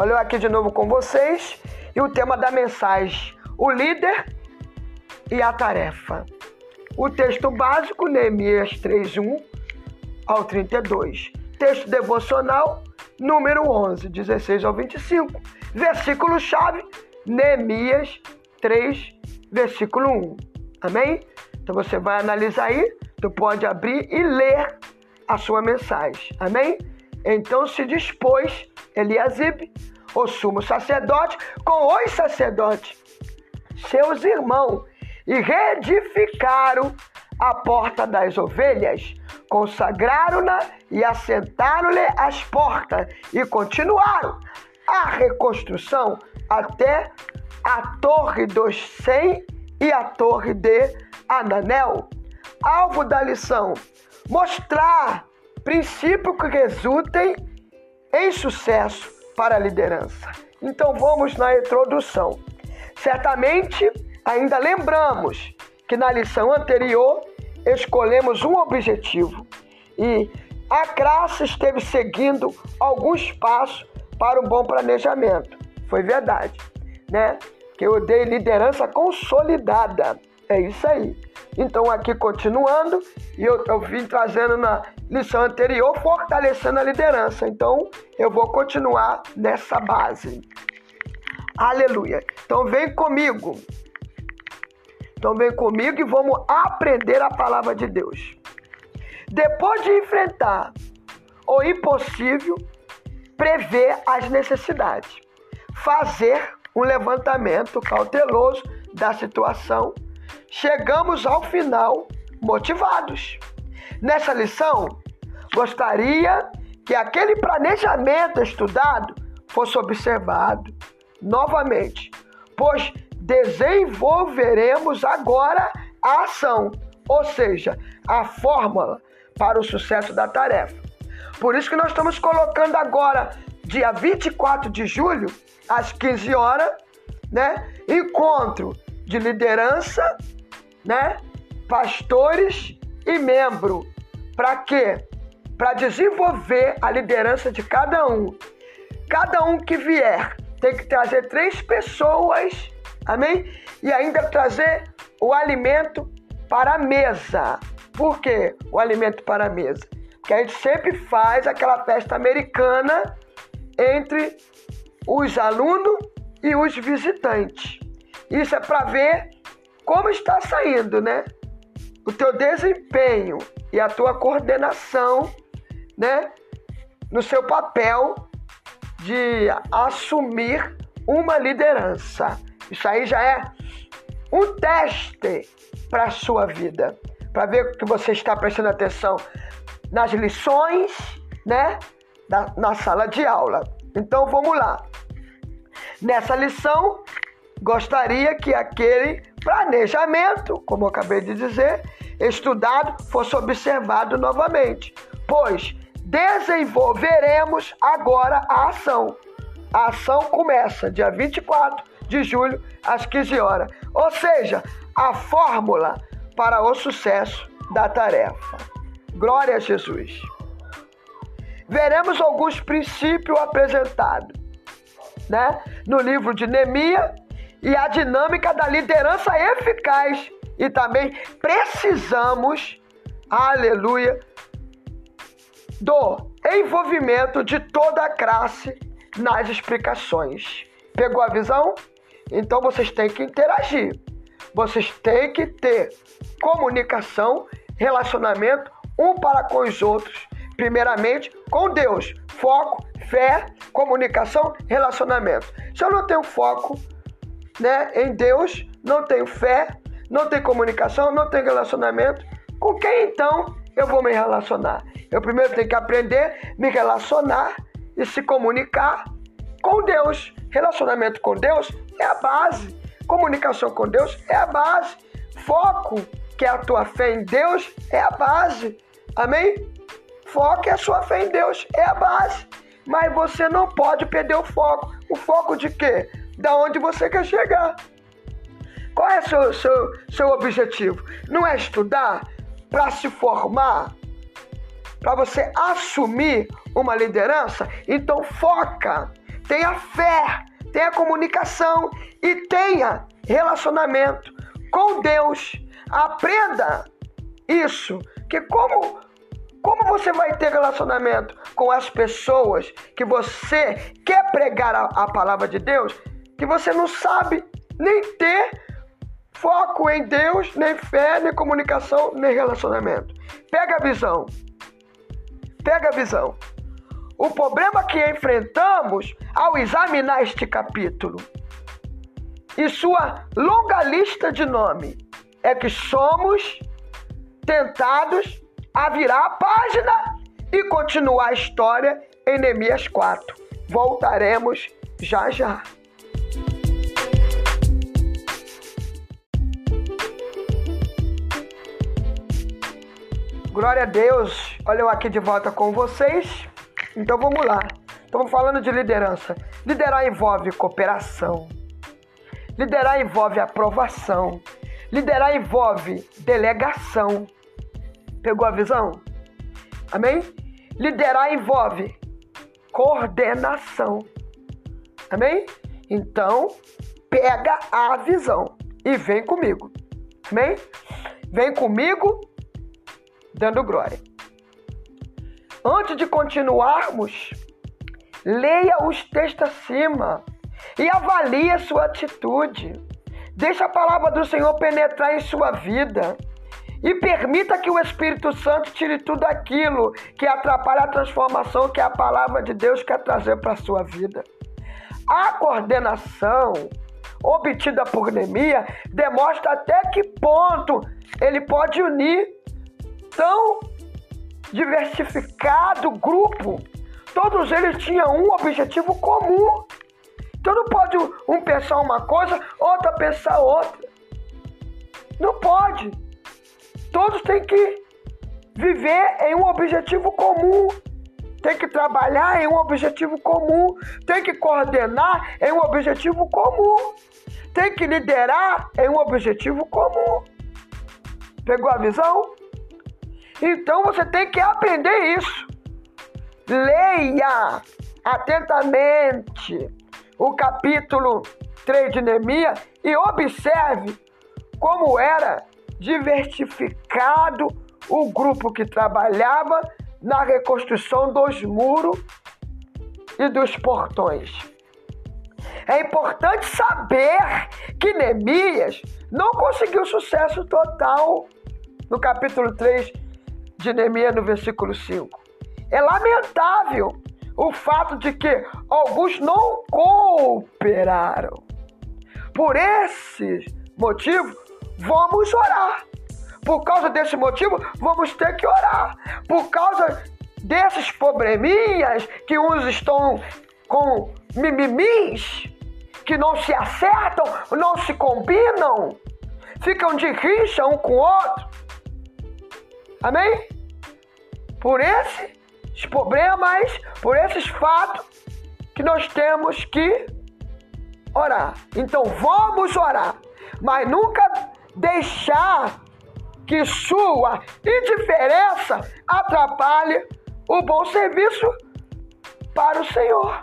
Olha eu aqui de novo com vocês e o tema da mensagem: o líder e a tarefa. O texto básico, Neemias 3:1 ao 32. Texto devocional, número 11, 16 ao 25. Versículo chave, Neemias 3, versículo 1. Amém? Então você vai analisar aí, tu pode abrir e ler a sua mensagem. Amém? Então se dispôs Eliasib, o sumo sacerdote, com os sacerdotes, seus irmãos, e reedificaram a porta das ovelhas, consagraram-na e assentaram-lhe as portas, e continuaram a reconstrução até a Torre dos Cem e a Torre de Ananel. Alvo da lição: mostrar princípios que resultem em sucesso para a liderança. Então vamos na introdução. Certamente ainda lembramos que na lição anterior escolhemos um objetivo e a classe esteve seguindo alguns passos para um bom planejamento. Foi verdade, né? Que eu dei liderança consolidada. É isso aí. Então, aqui continuando, e eu, eu vim trazendo na lição anterior, fortalecendo a liderança. Então, eu vou continuar nessa base. Aleluia. Então, vem comigo. Então, vem comigo e vamos aprender a palavra de Deus. Depois de enfrentar o impossível, prever as necessidades, fazer um levantamento cauteloso da situação chegamos ao final motivados. Nessa lição, gostaria que aquele planejamento estudado fosse observado novamente, pois desenvolveremos agora a ação, ou seja, a fórmula para o sucesso da tarefa. Por isso que nós estamos colocando agora, dia 24 de julho, às 15 horas, né, encontro de liderança né? Pastores e membro. Para quê? Para desenvolver a liderança de cada um. Cada um que vier tem que trazer três pessoas, amém? E ainda trazer o alimento para a mesa. Por quê? O alimento para a mesa. Porque a gente sempre faz aquela festa americana entre os alunos e os visitantes. Isso é para ver como está saindo, né? O teu desempenho e a tua coordenação, né? No seu papel de assumir uma liderança. Isso aí já é um teste para a sua vida, para ver que você está prestando atenção nas lições, né? Na, na sala de aula. Então vamos lá. Nessa lição, gostaria que aquele planejamento, como eu acabei de dizer, estudado fosse observado novamente, pois desenvolveremos agora a ação. A ação começa dia 24 de julho às 15 horas, ou seja, a fórmula para o sucesso da tarefa. Glória a Jesus. Veremos alguns princípios apresentados, né? No livro de Neemias e a dinâmica da liderança eficaz. E também precisamos, aleluia, do envolvimento de toda a classe nas explicações. Pegou a visão? Então vocês têm que interagir. Vocês têm que ter comunicação, relacionamento um para com os outros. Primeiramente com Deus. Foco, fé, comunicação, relacionamento. Se eu não tenho foco, né, em Deus, não tenho fé, não tenho comunicação, não tenho relacionamento, com quem então eu vou me relacionar? Eu primeiro tenho que aprender me relacionar e se comunicar com Deus. Relacionamento com Deus é a base. Comunicação com Deus é a base. Foco, que é a tua fé em Deus, é a base. Amém? Foco é a sua fé em Deus, é a base. Mas você não pode perder o foco. O foco de quê? Da onde você quer chegar. Qual é seu, seu, seu objetivo? Não é estudar para se formar, para você assumir uma liderança? Então foca, tenha fé, tenha comunicação e tenha relacionamento com Deus. Aprenda isso, que como como você vai ter relacionamento com as pessoas que você quer pregar a, a palavra de Deus, que você não sabe nem ter foco em Deus, nem fé, nem comunicação, nem relacionamento. Pega a visão. Pega a visão. O problema que enfrentamos ao examinar este capítulo e sua longa lista de nome é que somos tentados a virar a página e continuar a história em Neemias 4. Voltaremos já já. Glória a Deus. Olha eu aqui de volta com vocês. Então vamos lá. Estamos falando de liderança. Liderar envolve cooperação. Liderar envolve aprovação. Liderar envolve delegação. Pegou a visão? Amém? Liderar envolve coordenação. Amém? Então, pega a visão e vem comigo. Amém? Vem comigo dando glória. Antes de continuarmos, leia os textos acima e avalie a sua atitude. Deixa a palavra do Senhor penetrar em sua vida. E permita que o Espírito Santo tire tudo aquilo que atrapalha a transformação que a palavra de Deus quer trazer para a sua vida. A coordenação obtida por Neemias demonstra até que ponto ele pode unir tão diversificado grupo. Todos eles tinham um objetivo comum. Então não pode um pensar uma coisa, outra pensar outra. Não pode. Todos têm que viver em um objetivo comum. Tem que trabalhar em um objetivo comum. Tem que coordenar em um objetivo comum. Tem que liderar em um objetivo comum. Pegou a visão? Então você tem que aprender isso. Leia atentamente o capítulo 3 de Neemias e observe como era diversificado o grupo que trabalhava na reconstrução dos muros e dos portões. É importante saber que Neemias não conseguiu sucesso total no capítulo 3 de Neemias, no versículo 5. É lamentável o fato de que alguns não cooperaram. Por esse motivo, vamos orar. Por causa desse motivo, vamos ter que orar. Por causa desses probleminhas que uns estão com mimimis, que não se acertam, não se combinam, ficam de rixa um com o outro. Amém? Por esses problemas, por esses fatos que nós temos que orar. Então vamos orar, mas nunca deixar que sua indiferença atrapalhe o bom serviço para o Senhor.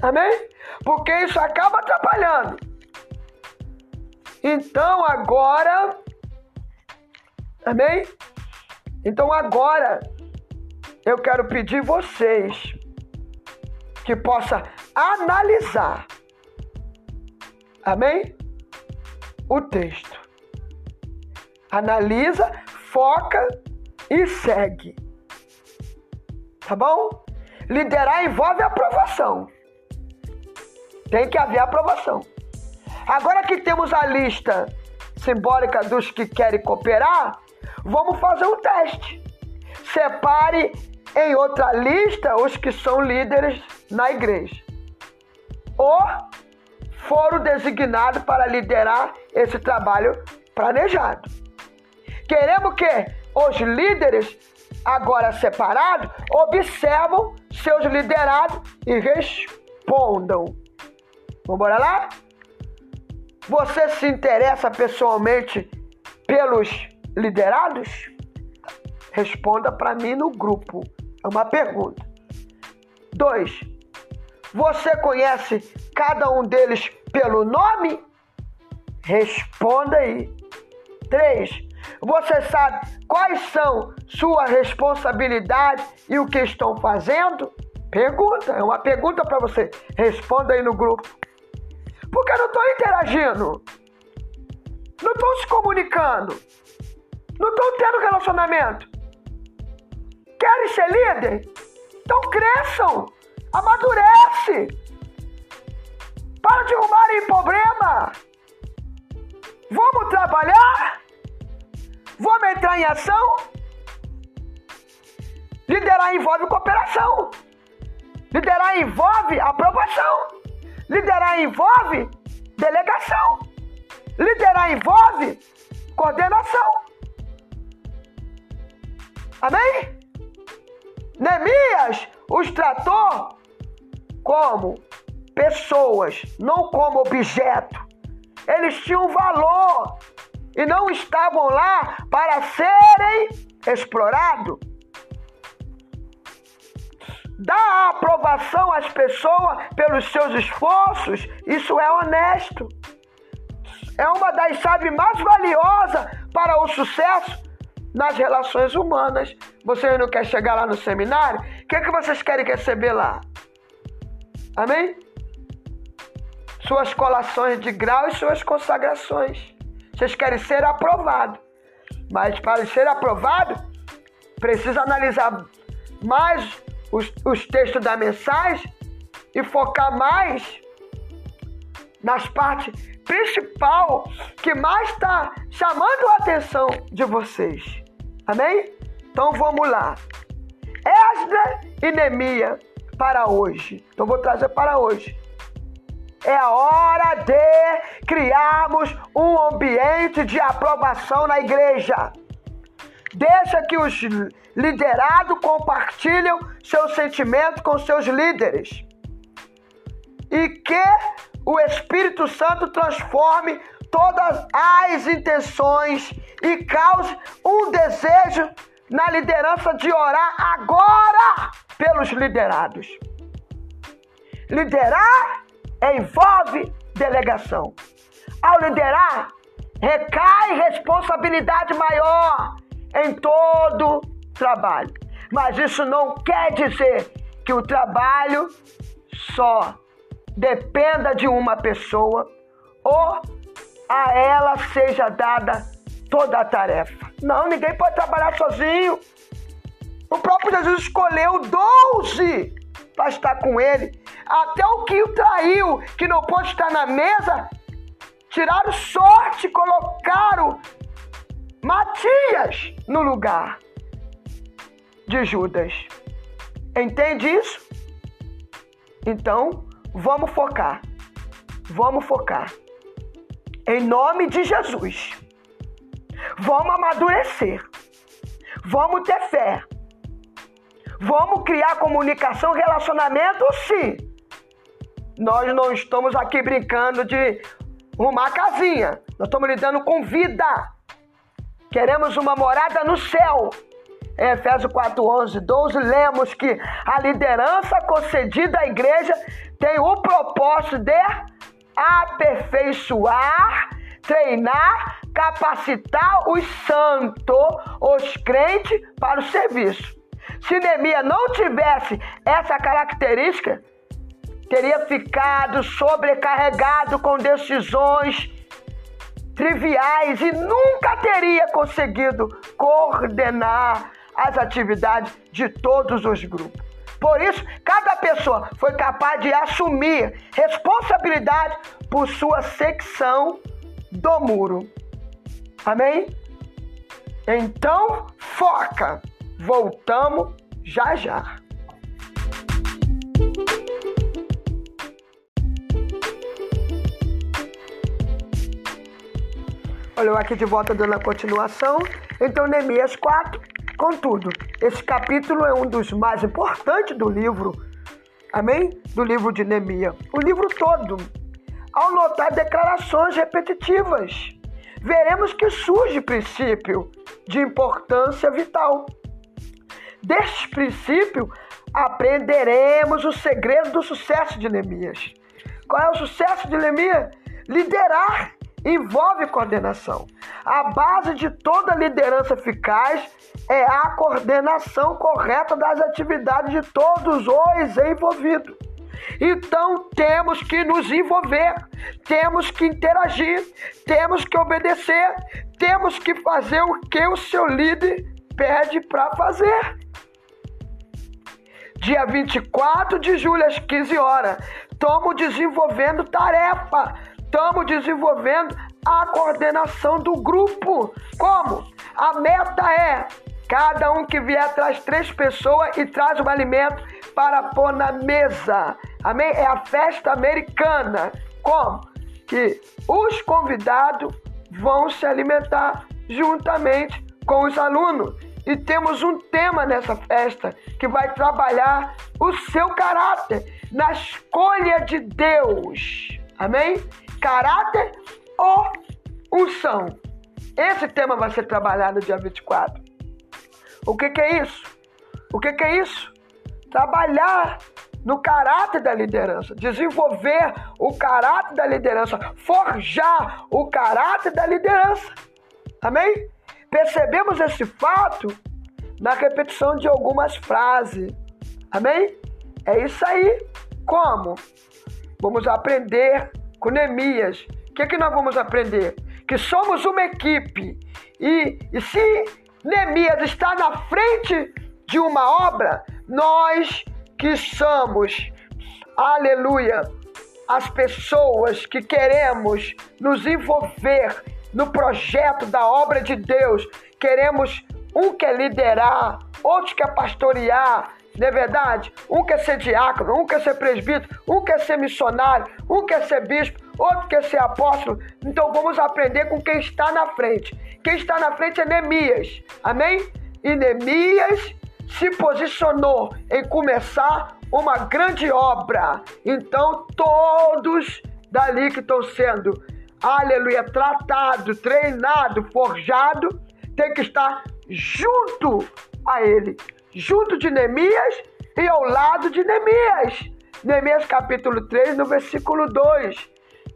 Amém? Porque isso acaba atrapalhando. Então agora, amém? Então agora eu quero pedir vocês que possa analisar, amém? O texto. Analisa, foca e segue. Tá bom? Liderar envolve aprovação. Tem que haver aprovação. Agora que temos a lista simbólica dos que querem cooperar, Vamos fazer um teste. Separe em outra lista os que são líderes na igreja. Ou foram designados para liderar esse trabalho planejado. Queremos que os líderes, agora separados, observam seus liderados e respondam. Vamos lá? Você se interessa pessoalmente pelos liderados? Responda para mim no grupo. É uma pergunta. Dois. Você conhece cada um deles pelo nome? Responda aí. 3. Você sabe quais são sua responsabilidade e o que estão fazendo? Pergunta, é uma pergunta para você. Responda aí no grupo. Porque eu não estou interagindo. Não estou se comunicando. Não estão tendo relacionamento. Querem ser líder? Então cresçam. Amadurece. Para de arrumarem problema. Vamos trabalhar? Vamos entrar em ação? Liderar envolve cooperação. Liderar envolve aprovação. Liderar envolve delegação. Liderar envolve coordenação. Amém? Neemias os tratou como pessoas, não como objeto. Eles tinham valor e não estavam lá para serem explorados. Dar aprovação às pessoas pelos seus esforços, isso é honesto. É uma das chaves mais valiosas para o sucesso nas relações humanas. Vocês não querem chegar lá no seminário? O que, é que vocês querem receber lá? Amém? Suas colações de grau e suas consagrações. Vocês querem ser aprovado. Mas para ser aprovado, precisa analisar mais os, os textos da mensagem e focar mais nas partes principal que mais está chamando a atenção de vocês. Amém? Então vamos lá. Esdra e Neemia para hoje. Então vou trazer para hoje. É a hora de criarmos um ambiente de aprovação na igreja. Deixa que os liderados compartilhem seus sentimentos com seus líderes. E que o Espírito Santo transforme todas as intenções e cause um desejo na liderança de orar agora pelos liderados. Liderar envolve delegação. Ao liderar, recai responsabilidade maior em todo trabalho. Mas isso não quer dizer que o trabalho só dependa de uma pessoa ou a ela seja dada toda a tarefa. Não, ninguém pode trabalhar sozinho. O próprio Jesus escolheu 12 para estar com ele. Até o que o traiu, que não pôde estar na mesa, tiraram sorte, colocaram Matias no lugar de Judas. Entende isso? Então, vamos focar. Vamos focar. Em nome de Jesus. Vamos amadurecer. Vamos ter fé. Vamos criar comunicação, relacionamento, sim. Nós não estamos aqui brincando de arrumar casinha. Nós estamos lidando com vida. Queremos uma morada no céu. Em Efésios 4, 11, 12, lemos que a liderança concedida à igreja tem o propósito de aperfeiçoar, treinar capacitar os santos, os crentes, para o serviço. Se Neemias não tivesse essa característica, teria ficado sobrecarregado com decisões triviais e nunca teria conseguido coordenar as atividades de todos os grupos. Por isso, cada pessoa foi capaz de assumir responsabilidade por sua secção do muro. Amém? Então, foca. Voltamos já já. Olha, eu aqui de volta dando a continuação. Então, Neemias 4, contudo, esse capítulo é um dos mais importantes do livro. Amém? Do livro de Neemias. O livro todo. Ao notar declarações repetitivas veremos que surge princípio de importância vital. destes princípios, aprenderemos o segredo do sucesso de Neemias. Qual é o sucesso de Neemias? Liderar envolve coordenação. A base de toda liderança eficaz é a coordenação correta das atividades de todos os envolvidos. Então temos que nos envolver, temos que interagir, temos que obedecer, temos que fazer o que o seu líder pede para fazer. Dia 24 de julho, às 15 horas, estamos desenvolvendo tarefa, estamos desenvolvendo a coordenação do grupo. Como? A meta é cada um que vier traz três pessoas e traz um alimento para pôr na mesa. Amém? É a festa americana. Como? Que os convidados vão se alimentar juntamente com os alunos. E temos um tema nessa festa que vai trabalhar o seu caráter na escolha de Deus. Amém? Caráter ou unção. Esse tema vai ser trabalhado no dia 24. O que, que é isso? O que, que é isso? Trabalhar no caráter da liderança, desenvolver o caráter da liderança, forjar o caráter da liderança. Amém? Percebemos esse fato na repetição de algumas frases. Amém? É isso aí. Como? Vamos aprender com Neemias. O que, é que nós vamos aprender? Que somos uma equipe. E, e se Neemias está na frente de uma obra, nós que somos, aleluia, as pessoas que queremos nos envolver no projeto da obra de Deus, queremos um quer liderar, outro quer pastorear, não é verdade? Um quer ser diácono, um quer ser presbítero, um quer ser missionário, um quer ser bispo, outro quer ser apóstolo. Então vamos aprender com quem está na frente. Quem está na frente é Neemias. Amém? E Neemias se posicionou em começar uma grande obra. Então todos dali que estão sendo, aleluia, tratado, treinado, forjado, tem que estar junto a ele junto de Neemias e ao lado de Neemias. Neemias capítulo 3, no versículo 2.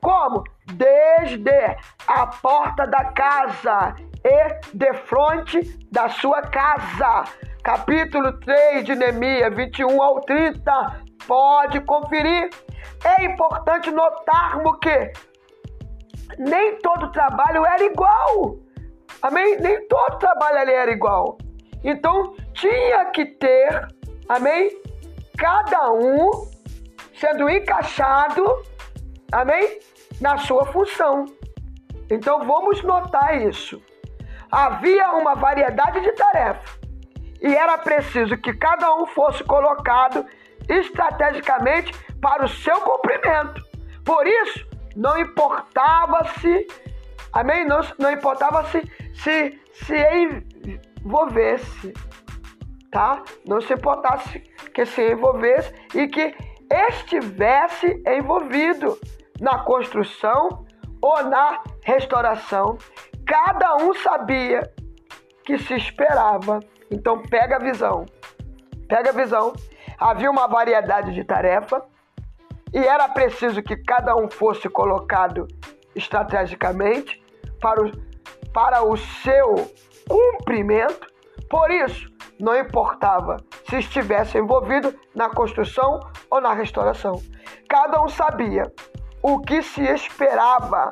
Como? Desde a porta da casa e de frente da sua casa. Capítulo 3 de Neemias, 21 ao 30. Pode conferir. É importante notarmos que nem todo trabalho era igual. Amém? Nem todo trabalho ali era igual. Então tinha que ter, amém? Cada um sendo encaixado, amém? Na sua função. Então vamos notar isso. Havia uma variedade de tarefas e era preciso que cada um fosse colocado estrategicamente para o seu cumprimento. Por isso, não importava se, amém? Não, não importava se, se, se envolvesse, tá? Não se importasse que se envolvesse e que estivesse envolvido na construção ou na restauração. Cada um sabia que se esperava. Então pega a visão. Pega a visão. Havia uma variedade de tarefa e era preciso que cada um fosse colocado estrategicamente para o, para o seu cumprimento. Por isso, não importava se estivesse envolvido na construção ou na restauração. Cada um sabia o que se esperava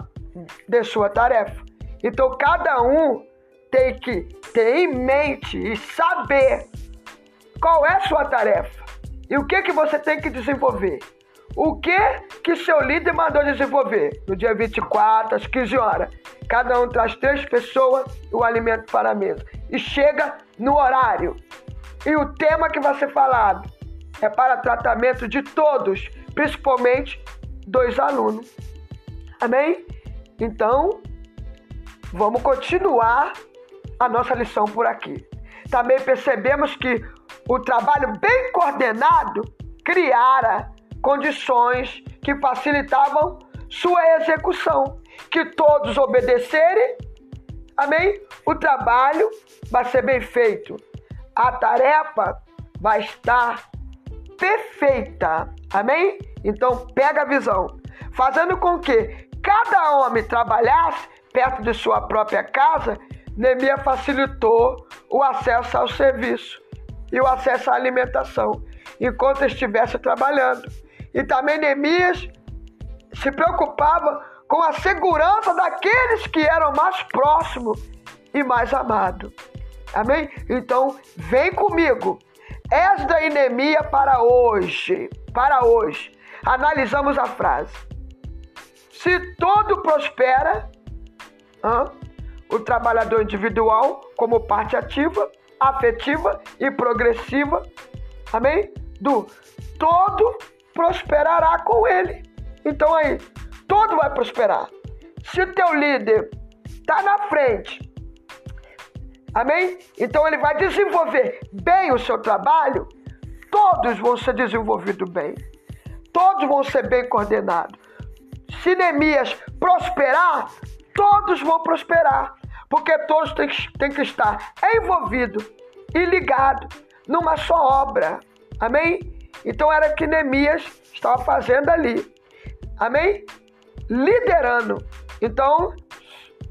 de sua tarefa. Então, cada um tem que ter em mente e saber qual é a sua tarefa e o que, que você tem que desenvolver. O que que seu líder mandou desenvolver? No dia 24, às 15 horas. Cada um traz três pessoas e o alimento para a mesa. E chega no horário. E o tema que vai ser falado é para tratamento de todos, principalmente dos alunos. Amém? Então, vamos continuar a nossa lição por aqui. Também percebemos que o trabalho bem coordenado criara condições que facilitavam sua execução. Que todos obedecerem, amém? O trabalho vai ser bem feito. a tarefa vai estar perfeita. Amém? Então pega a visão. Fazendo com que cada homem trabalhasse perto de sua própria casa, Neemias facilitou o acesso ao serviço e o acesso à alimentação enquanto estivesse trabalhando. E também Neemias se preocupava com a segurança daqueles que eram mais próximos e mais amados. Amém? Então, vem comigo. Esdra e Neemias para hoje. Para hoje. Analisamos a frase. Se todo prospera, o trabalhador individual, como parte ativa, afetiva e progressiva, amém? Do todo prosperará com ele. Então aí, todo vai prosperar. Se o teu líder está na frente, amém? Então ele vai desenvolver bem o seu trabalho, todos vão ser desenvolvidos bem. Todos vão ser bem coordenados. Se Neemias prosperar, todos vão prosperar, porque todos têm que, têm que estar envolvidos e ligados numa só obra. Amém? Então era que Neemias estava fazendo ali. Amém? Liderando. Então,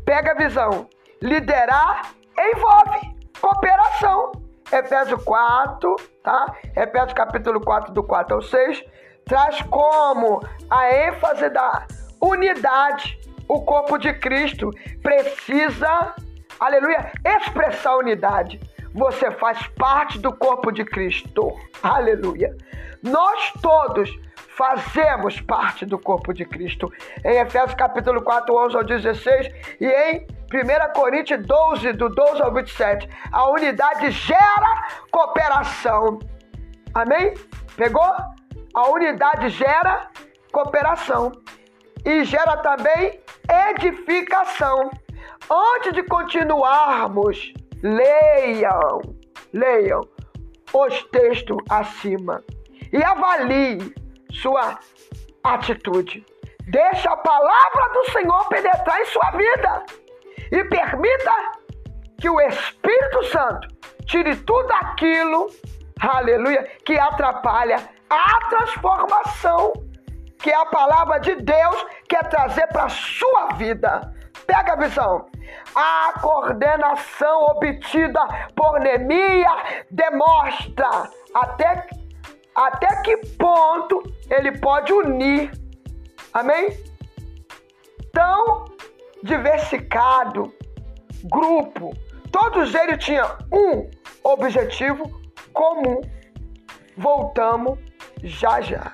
pega a visão. Liderar envolve cooperação. Efésios 4, tá? Efésios capítulo 4, do 4 ao 6, traz como a ênfase da unidade o corpo de Cristo precisa, aleluia, expressar unidade. Você faz parte do corpo de Cristo. Aleluia. Nós todos fazemos parte do corpo de Cristo. Em Efésios capítulo 4, 11 ao 16 e em 1 Coríntios 12, do 12 ao 27, a unidade gera cooperação. Amém? Pegou? A unidade gera cooperação e gera também edificação. Antes de continuarmos, leiam, leiam os textos acima e avalie sua atitude. Deixe a palavra do Senhor penetrar em sua vida e permita que o Espírito Santo tire tudo aquilo, aleluia, que atrapalha a transformação que é a palavra de Deus quer trazer para a sua vida. Pega a visão. A coordenação obtida por Neemia demonstra até, até que ponto ele pode unir. Amém? Tão diversificado grupo. Todos eles tinham um objetivo comum. Voltamos já já.